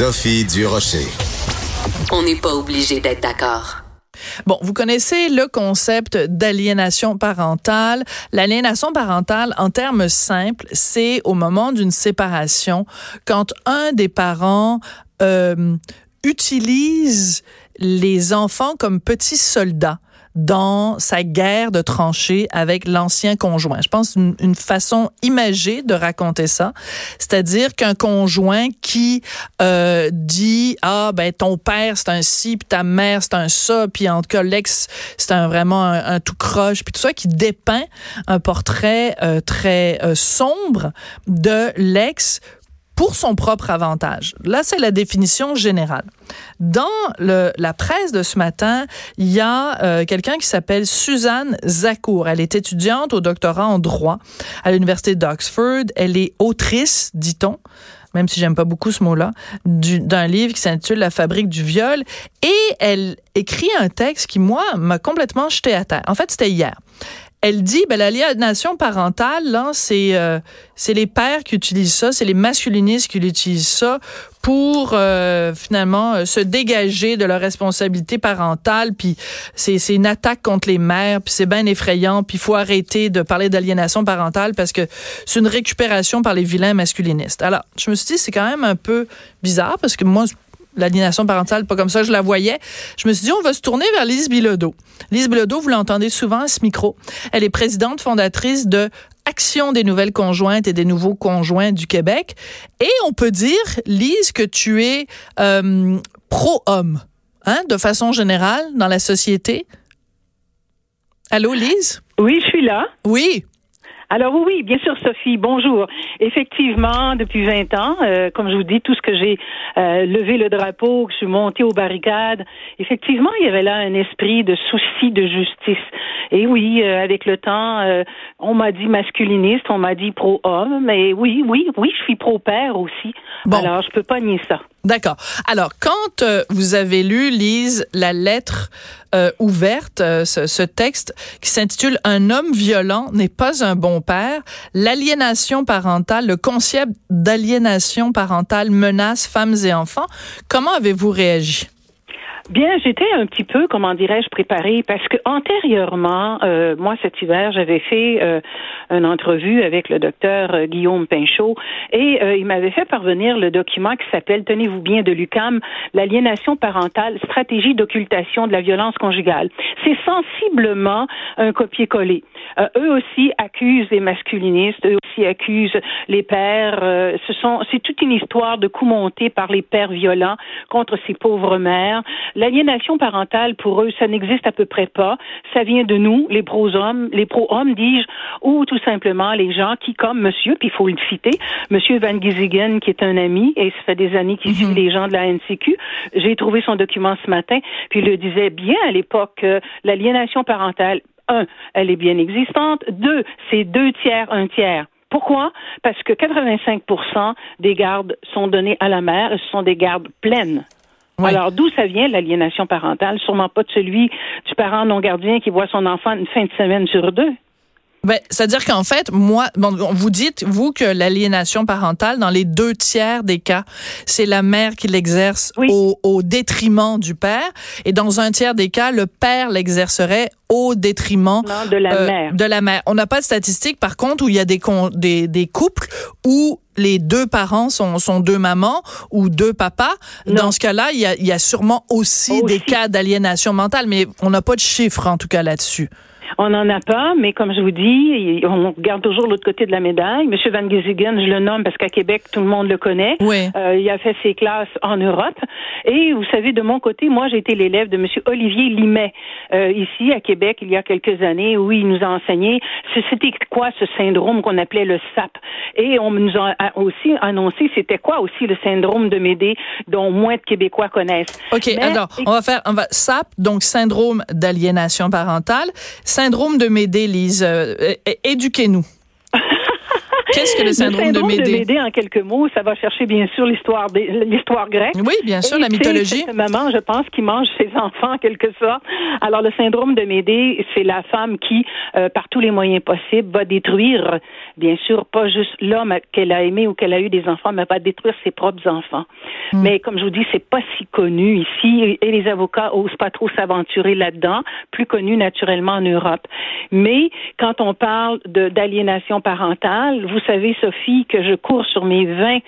Sophie Durocher. On n'est pas obligé d'être d'accord. Bon, vous connaissez le concept d'aliénation parentale. L'aliénation parentale, en termes simples, c'est au moment d'une séparation, quand un des parents euh, utilise les enfants comme petits soldats dans sa guerre de tranchées avec l'ancien conjoint. Je pense une, façon imagée de raconter ça, c'est-à-dire qu'un conjoint qui euh, dit ah ben ton père c'est un ci puis ta mère c'est un ça puis en tout cas l'ex c'est un vraiment un, un tout croche puis tout ça qui dépeint un portrait euh, très euh, sombre de l'ex pour son propre avantage. Là, c'est la définition générale. Dans la presse de ce matin, il y a euh, quelqu'un qui s'appelle Suzanne Zakour. Elle est étudiante au doctorat en droit à l'université d'Oxford. Elle est autrice, dit-on, même si j'aime pas beaucoup ce mot-là, du- d'un livre qui s'intitule La fabrique du viol. Et elle écrit un texte qui, moi, m'a complètement jeté à terre. En fait, c'était hier. Elle dit, ben, l'aliénation parentale, euh, c'est les pères qui utilisent ça, c'est les masculinistes qui utilisent ça pour euh, finalement euh, se dégager de leur responsabilité parentale. Puis c'est c'est une attaque contre les mères, puis c'est bien effrayant. Puis il faut arrêter de parler d'aliénation parentale parce que c'est une récupération par les vilains masculinistes. Alors, je me suis dit, c'est quand même un peu bizarre parce que moi, l'aliénation parentale, pas comme ça, je la voyais. Je me suis dit, on va se tourner vers Lise Bilodeau. Lise Bilodeau, vous l'entendez souvent à ce micro. Elle est présidente fondatrice de Action des nouvelles conjointes et des nouveaux conjoints du Québec. Et on peut dire, Lise, que tu es euh, pro-homme, hein, de façon générale, dans la société. Allô, Lise? Oui, je suis là. Oui. Alors oui, oui, bien sûr, Sophie, bonjour. Effectivement, depuis 20 ans, euh, comme je vous dis, tout ce que j'ai euh, levé le drapeau, que je suis montée aux barricades, effectivement, il y avait là un esprit de souci de justice. Et oui, euh, avec le temps, euh, on m'a dit masculiniste, on m'a dit pro-homme, mais oui, oui, oui, je suis pro-père aussi. Bon. Alors, je peux pas nier ça. D'accord. Alors, quand euh, vous avez lu, Lise, la lettre euh, ouverte, euh, ce, ce texte qui s'intitule Un homme violent n'est pas un bon père, l'aliénation parentale, le concept d'aliénation parentale menace femmes et enfants, comment avez-vous réagi? Bien, j'étais un petit peu, comment dirais-je, préparée parce que antérieurement, euh, moi cet hiver, j'avais fait euh, une entrevue avec le docteur euh, Guillaume Pinchot et euh, il m'avait fait parvenir le document qui s'appelle, tenez-vous bien, de l'UCAM, l'aliénation parentale, stratégie d'occultation de la violence conjugale. C'est sensiblement un copier-coller. Euh, eux aussi accusent les masculinistes, eux aussi accusent les pères. ce sont, c'est toute une histoire de coups montés par les pères violents contre ces pauvres mères. L'aliénation parentale, pour eux, ça n'existe à peu près pas. Ça vient de nous, les pros-hommes, les pro-hommes, dis-je, ou tout simplement les gens qui, comme monsieur, puis il faut le citer, monsieur Van Giesigen, qui est un ami, et ça fait des années qu'il suit les gens de la NCQ. J'ai trouvé son document ce matin, puis il le disait bien à l'époque que l'aliénation parentale, un, elle est bien existante. Deux, c'est deux tiers, un tiers. Pourquoi? Parce que 85% des gardes sont donnés à la mère et ce sont des gardes pleines. Alors, d'où ça vient l'aliénation parentale? Sûrement pas de celui du parent non gardien qui voit son enfant une fin de semaine sur deux. Ben, c'est-à-dire qu'en fait, moi, bon, vous dites, vous, que l'aliénation parentale, dans les deux tiers des cas, c'est la mère qui l'exerce Oui. au, au détriment du père. Et dans un tiers des cas, le père l'exercerait au détriment Non, de la euh, mère. de la mère. On n'a pas de statistiques, par contre, où il y a des, des, des couples où les deux parents sont, sont deux mamans ou deux papas. Non. Dans ce cas-là, il y a, y a sûrement aussi, Aussi. des cas d'aliénation mentale, mais on n'a pas de chiffres, en tout cas, là-dessus. On n'en a pas, mais comme je vous dis, on regarde toujours l'autre côté de la médaille. Monsieur Van Gezigen, je le nomme parce qu'à Québec, tout le monde le connaît. Oui. Euh, il a fait ses classes en Europe. Et vous savez, de mon côté, moi, j'ai été l'élève de Monsieur Olivier Limet, euh, ici à Québec, il y a quelques années, où il nous a enseigné c'était quoi ce syndrome qu'on appelait le SAP. Et on nous a aussi annoncé c'était quoi aussi le syndrome de Médée, dont moins de Québécois connaissent. OK, alors, on va faire, on va, SAP, donc syndrome d'aliénation parentale, syndrome de Médée, Lise, euh, éduquez-nous. Qu'est-ce que le syndrome, le syndrome de Médée? de Médée, en quelques mots, ça va chercher bien sûr l'histoire l'histoire grecque. Oui, bien sûr, Et la mythologie. C'est maman, je pense, qui mange ses enfants en quelque sorte. Alors le syndrome de Médée, c'est la femme qui, euh, par tous les moyens possibles, va détruire, bien sûr, pas juste l'homme qu'elle a aimé ou qu'elle a eu des enfants, mais va détruire ses propres enfants. Hmm. Mais comme je vous dis, c'est pas si connu ici et les avocats osent pas trop s'aventurer là-dedans, plus connu naturellement en Europe. Mais quand on parle d'aliénation parentale, vous savez, Sophie, que je cours sur mes 20,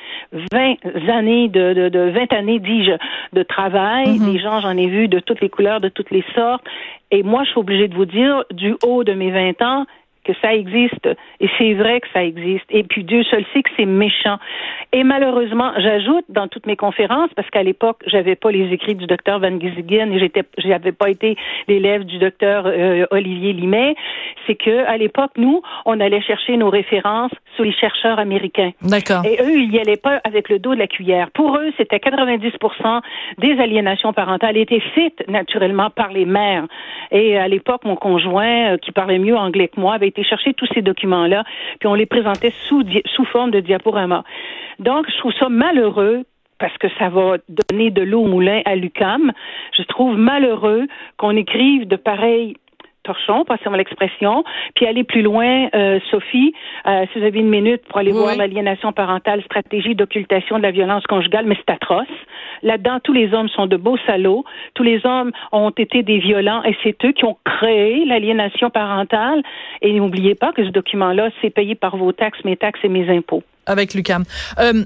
20 années de, de, de 20 années, dis-je, de travail. Mm-hmm. Des gens, j'en ai vu de toutes les couleurs, de toutes les sortes. Et moi, je suis obligée de vous dire, du haut de mes 20 ans, que ça existe. Et c'est vrai que ça existe. Et puis Dieu seul sait que c'est méchant. Et malheureusement, j'ajoute dans toutes mes conférences, parce qu'à l'époque, j'avais pas les écrits du docteur Van Giesigen et j'étais, j'avais pas été l'élève du docteur euh, Olivier Limet, c'est que à l'époque, nous, on allait chercher nos références sur les chercheurs américains. D'accord. Et eux, ils y allaient pas avec le dos de la cuillère. Pour eux, c'était 90% des aliénations parentales étaient faites naturellement par les mères. Et à l'époque, mon conjoint, euh, qui parlait mieux anglais que moi, avait été chercher tous ces documents-là, puis on les présentait sous, sous forme de diaporama. Donc, je trouve ça malheureux parce que ça va donner de l'eau au moulin à l'UCAM. Je trouve malheureux qu'on écrive de pareils torchons, passez-moi l'expression, puis aller plus loin, euh, Sophie, euh, si vous avez une minute pour aller voir l'aliénation parentale, stratégie d'occultation de la violence conjugale, mais c'est atroce. Là-dedans, tous les hommes sont de beaux salauds, tous les hommes ont été des violents, et c'est eux qui ont créé l'aliénation parentale. Et n'oubliez pas que ce document-là, c'est payé par vos taxes, mes taxes et mes impôts. Avec l'UCAM. Euh,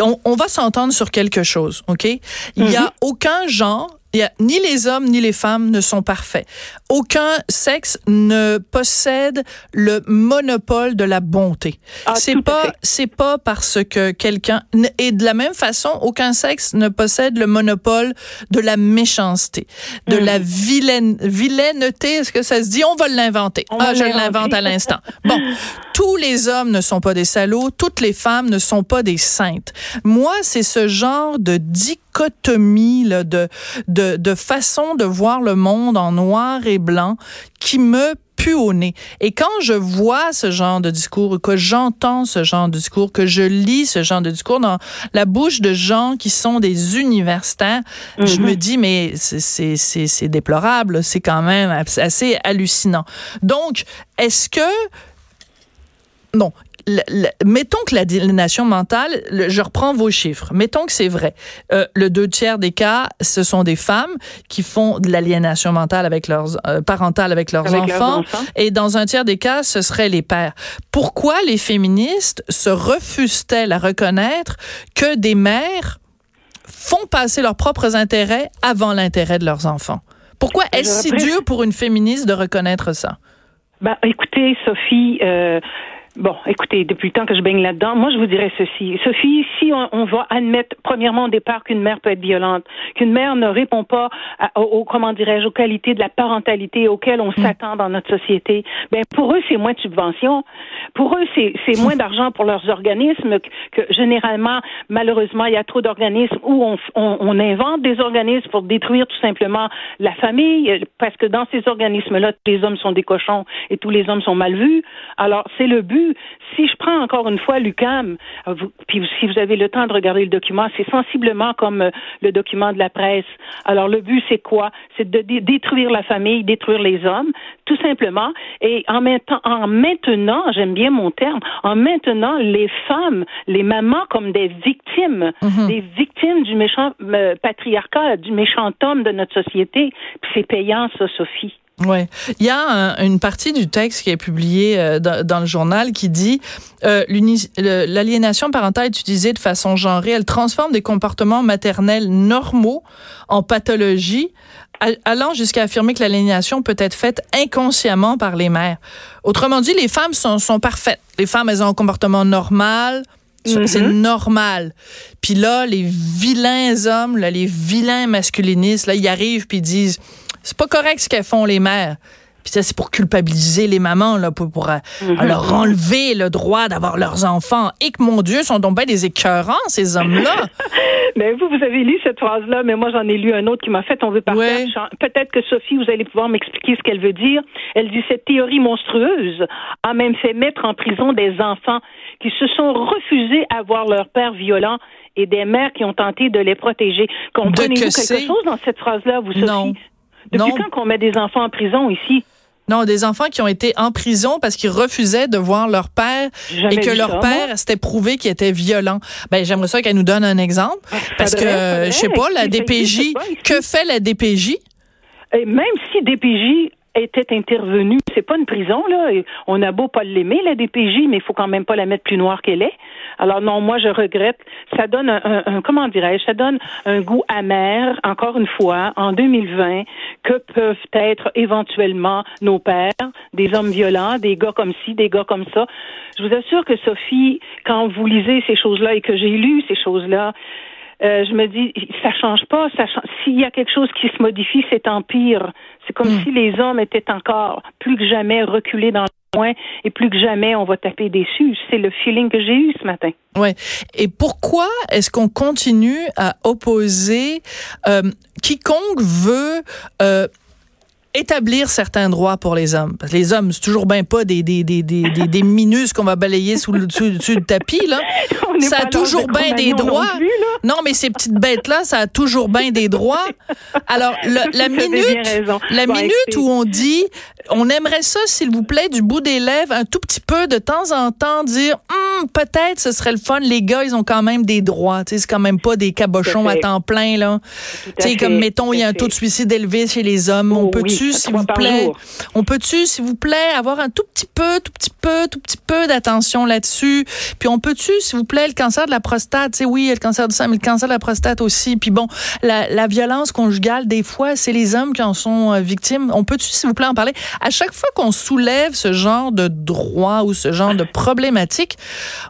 on, on, va s'entendre sur quelque chose, OK? Il n'y a mm-hmm. aucun genre y a, ni les hommes ni les femmes ne sont parfaits. Aucun sexe ne possède le monopole de la bonté. Ah, c'est pas c'est pas parce que quelqu'un et de la même façon aucun sexe ne possède le monopole de la méchanceté, de la mm. vilaine vilaineté, est-ce que ça se dit? On va l'inventer. Ah, je l'invente à l'instant. Bon, tous les hommes ne sont pas des salauds, toutes les femmes ne sont pas des saintes. Moi, c'est ce genre de dichotomie là, de, de, de façon de voir le monde en noir et blanc qui me pue au nez. Et quand je vois ce genre de discours, que j'entends ce genre de discours, que je lis ce genre de discours dans la bouche de gens qui sont des universitaires, je me mhm. dis, mais c'est déplorable, c'est quand même assez hallucinant. Donc, est-ce que non. mettons que l'aliénation mentale, je reprends vos chiffres, mettons que c'est vrai. Euh, le deux tiers des cas, ce sont des femmes qui font de l'aliénation mentale avec leurs euh, parentale avec, leurs, enfants, et dans un tiers des cas, ce seraient les pères. Pourquoi les féministes se refusent-elles à reconnaître que des mères font passer leurs propres intérêts avant l'intérêt de leurs enfants? Pourquoi est-ce si dur pour une féministe de reconnaître ça? Ben, écoutez, Sophie, euh, Bon, écoutez, depuis le temps que je baigne là-dedans, moi je vous dirais ceci. Sophie, si on, va admettre premièrement au départ qu'une mère peut être violente, qu'une mère ne répond pas aux, comment dirais-je, aux qualités de la parentalité auxquelles on mm. s'attend dans notre société, ben pour eux c'est moins de subventions, pour eux c'est moins d'argent pour leurs organismes que, généralement, malheureusement, il y a trop d'organismes où on, on, on, invente des organismes pour détruire tout simplement la famille, parce que dans ces organismes-là, tous les hommes sont des cochons et tous les hommes sont mal vus. Alors c'est le but si je prends encore une fois l'UCAM, euh, puis si vous avez le temps de regarder le document, c'est sensiblement comme euh, le document de la presse. Alors le but, c'est quoi? C'est de détruire la famille, détruire les hommes, tout simplement. Et en, maintenant, en maintenant, j'aime bien mon terme, en maintenant les femmes, les mamans comme des victimes, mhm. des victimes du méchant euh, patriarcat, du méchant homme de notre société. c'est payant, ça, Sophie. Ouais, il y a une partie du texte qui est publié euh, dans, le journal qui dit euh, l'aliénation parentale utilisée de façon genrée, elle transforme des comportements maternels normaux en pathologie allant jusqu'à affirmer que l'aliénation peut être faite inconsciemment par les mères. Autrement dit, les femmes sont, sont parfaites. Les femmes, elles ont un comportement normal. C'est Mhm. normal. Puis là, les vilains hommes, là, les vilains masculinistes, là, ils arrivent puis ils disent c'est pas correct ce qu'elles font les mères. Puis ça, c'est pour culpabiliser les mamans, là, pour, pour euh, Mhm. leur enlever le droit d'avoir leurs enfants. Et que, mon Dieu, sont donc bien des écœurants, ces hommes-là. Mais vous, vous avez lu cette phrase-là, mais moi, j'en ai lu un autre qui m'a fait tomber par Ouais. terre. Peut-être que Sophie, vous allez pouvoir m'expliquer ce qu'elle veut dire. Elle dit cette théorie monstrueuse a même fait mettre en prison des enfants qui se sont refusés à voir leur père violent et des mères qui ont tenté de les protéger. Comprenez-vous que quelque chose dans cette phrase-là, vous, Sophie? Non. Depuis Non. quand qu'on met des enfants en prison ici? Non, des enfants qui ont été en prison parce qu'ils refusaient de voir leur père et que leur ça, père s'était prouvé qu'il était violent. Ben, j'aimerais ça qu'elle nous donne un exemple. Parce que, faudrait, faudrait. je sais pas, la DPJ, pas que fait la DPJ? Et même si DPJ était intervenu, c'est pas une prison là. On a beau pas l'aimer la DPJ, mais il faut quand même pas la mettre plus noire qu'elle est. Alors non, moi je regrette. Ça donne un, un- un- comment dirais-je, ça donne un goût amer. Encore une fois, en 2020, que peuvent être éventuellement nos pères, des hommes violents, des gars comme ci, des gars comme ça. Je vous assure que Sophie, quand vous lisez ces choses-là et que j'ai lu ces choses-là, euh, je me dis, ça change pas. Ça. S'il y a quelque chose qui se modifie, c'est en pire. C'est comme si les hommes étaient encore plus que jamais reculés dans le coin et plus que jamais on va taper dessus. C'est le feeling que j'ai eu ce matin. Ouais. Et pourquoi est-ce qu'on continue à opposer euh, quiconque veut euh, établir certains droits pour les hommes? Parce que les hommes, c'est toujours bien pas des, des, des, des, des, des minus qu'on va balayer sous le, sous, sous le tapis, là. Ça a toujours bien des droits. non plus, là. Non, mais ces petites bêtes-là, ça a toujours bien des droits. Alors, le- la minute, la Bon, minute où on dit, on aimerait ça, s'il vous plaît, du bout des lèvres, un tout petit peu de temps en temps, dire, Hum, peut-être ce serait le fun. Les gars, ils ont quand même des droits. Tu sais, c'est quand même pas des cabochons à temps plein, là. Comme mettons, il y a un taux de suicide élevé chez les hommes. Oh on peut-tu, oui, s'il vous plaît, jour. on peut-tu, s'il vous plaît, avoir un tout petit peu, tout petit peu, tout petit peu d'attention là-dessus? Puis on peut-tu, s'il vous plaît, le cancer de la prostate, sais, oui, il y a le cancer du sein, mais le cancer de la prostate aussi. Puis bon, la, la violence conjugale, des fois, c'est les hommes qui en sont euh, victimes. On peut-tu, s'il vous plaît, en parler? À chaque fois qu'on soulève ce genre de droit ou ce genre de problématique,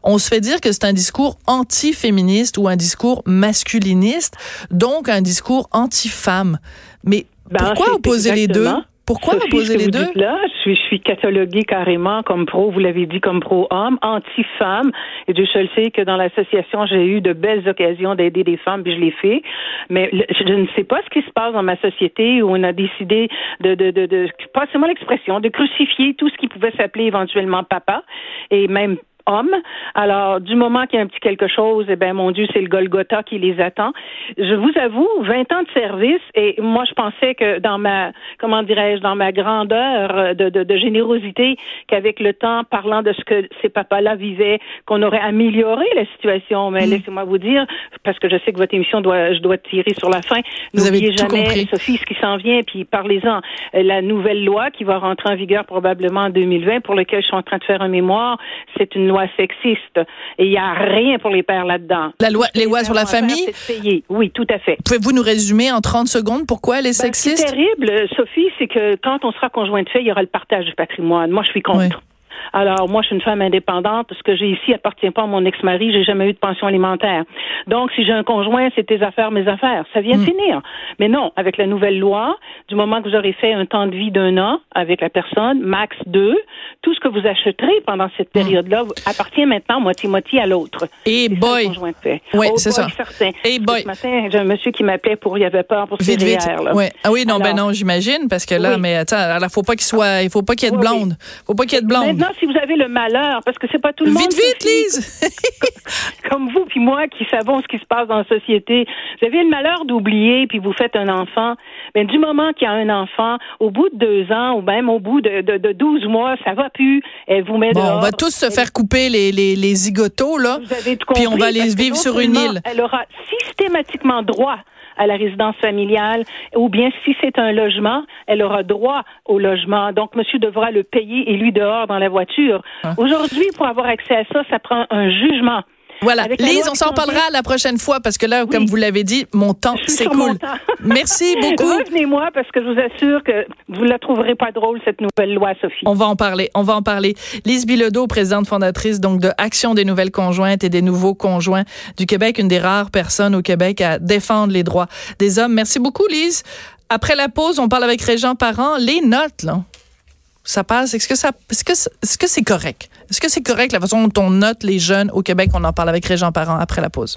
on se fait dire que c'est un discours anti-féministe ou un discours masculiniste, donc un discours anti-femme. Mais Ben, pourquoi opposer les deux? Pourquoi Sophie, opposer les deux? Là, je suis, je suis cataloguée carrément comme pro, vous l'avez dit, comme pro-homme, anti-femme. Et Dieu seul sait que dans l'association, j'ai eu de belles occasions d'aider des femmes, puis je l'ai fait. Mais le- je, je ne sais pas ce qui se passe dans ma société où on a décidé de, de, de, de passez-moi l'expression, de crucifier tout ce qui pouvait s'appeler éventuellement papa et même homme. Alors, du moment qu'il y a un petit quelque chose, eh ben mon Dieu, c'est le Golgotha qui les attend. Je vous avoue, 20 ans de service, et moi, je pensais que dans ma, comment dirais-je, dans ma grandeur de, de, de générosité, qu'avec le temps, parlant de ce que ces papas-là vivaient, qu'on aurait amélioré la situation. Mais laissez-moi vous dire, parce que je sais que votre émission doit, je dois tirer sur la fin. N'oubliez jamais, compris. Sophie, ce qui s'en vient, puis parlez-en. Euh, La nouvelle loi qui va rentrer en vigueur probablement en 2020, pour laquelle je suis en train de faire un mémoire, c'est une loi sexiste. Et il n'y a rien pour les pères là-dedans. La loi, les lois sur la famille? c'est payer. Oui, tout à fait. Pouvez-vous nous résumer en 30 secondes pourquoi elle est Ben, ce qui est sexiste? terrible, euh, Sophie, c'est que quand on sera conjoint de fait, il y aura le partage du patrimoine. Moi, je suis contre. Oui. Alors, moi, je suis une femme indépendante. Ce que j'ai ici appartient pas à mon ex-mari. J'ai jamais eu de pension alimentaire. Donc, si j'ai un conjoint, c'est tes affaires, mes affaires. Ça vient de finir. Mais non, avec la nouvelle loi, du moment que vous aurez fait un temps de vie d'un an avec la personne, max deux, tout ce que vous achèterez pendant cette période-là vous- appartient maintenant moitié-moitié à l'autre. Et boy. Oui, Oh c'est ça. certain. Et Parce que boy. Ce matin, j'ai un monsieur qui m'appelait pour, il avait peur pour ses Vite, vite. REER, là. Ouais. Ah oui, non, ben non, j'imagine, parce que là, Oui. mais attends, alors, faut pas qu'il soit, il faut pas qu'il y ait de blonde. Faut pas qu'il y ait de blonde. Maintenant, si vous avez le malheur, parce que c'est pas tout le monde. Vite, vite, Lise! Comme vous puis moi qui savons ce qui se passe dans la société. Vous avez le malheur d'oublier, puis vous faites un enfant. Mais du moment qu'il y a un enfant, au bout de deux ans, ou même au bout de, de, de 12 mois, ça va plus. Elle vous met Bon, dehors. on va tous se faire couper les, les, les zigotos, là. Vous avez tout Puis on va que vivre sur une île. Elle aura systématiquement droit à la résidence familiale, ou bien si c'est un logement, elle aura droit au logement. Donc, monsieur devra le payer et lui dehors dans la voiture. Ah. Aujourd'hui, pour avoir accès à ça, ça prend un jugement. Voilà. Lise, on s'en parlera la prochaine fois parce que là, comme vous l'avez dit, mon temps, mon cool. Merci beaucoup. Revenez-moi parce que je vous assure que vous la trouverez pas drôle, cette nouvelle loi, Sophie. On va en parler. On va en parler. Lise Bilodeau, présidente fondatrice donc de Action des nouvelles conjointes et des nouveaux conjoints du Québec, une des rares personnes au Québec à défendre les droits des hommes. Merci beaucoup, Lise. Après la pause, on parle avec Régent Parent. Les notes, là. Ça passe? Est-ce que ça, est-ce que, est-ce que c'est correct? Est-ce que c'est correct la façon dont on note les jeunes au Québec? On en parle avec Régent Parent après la pause.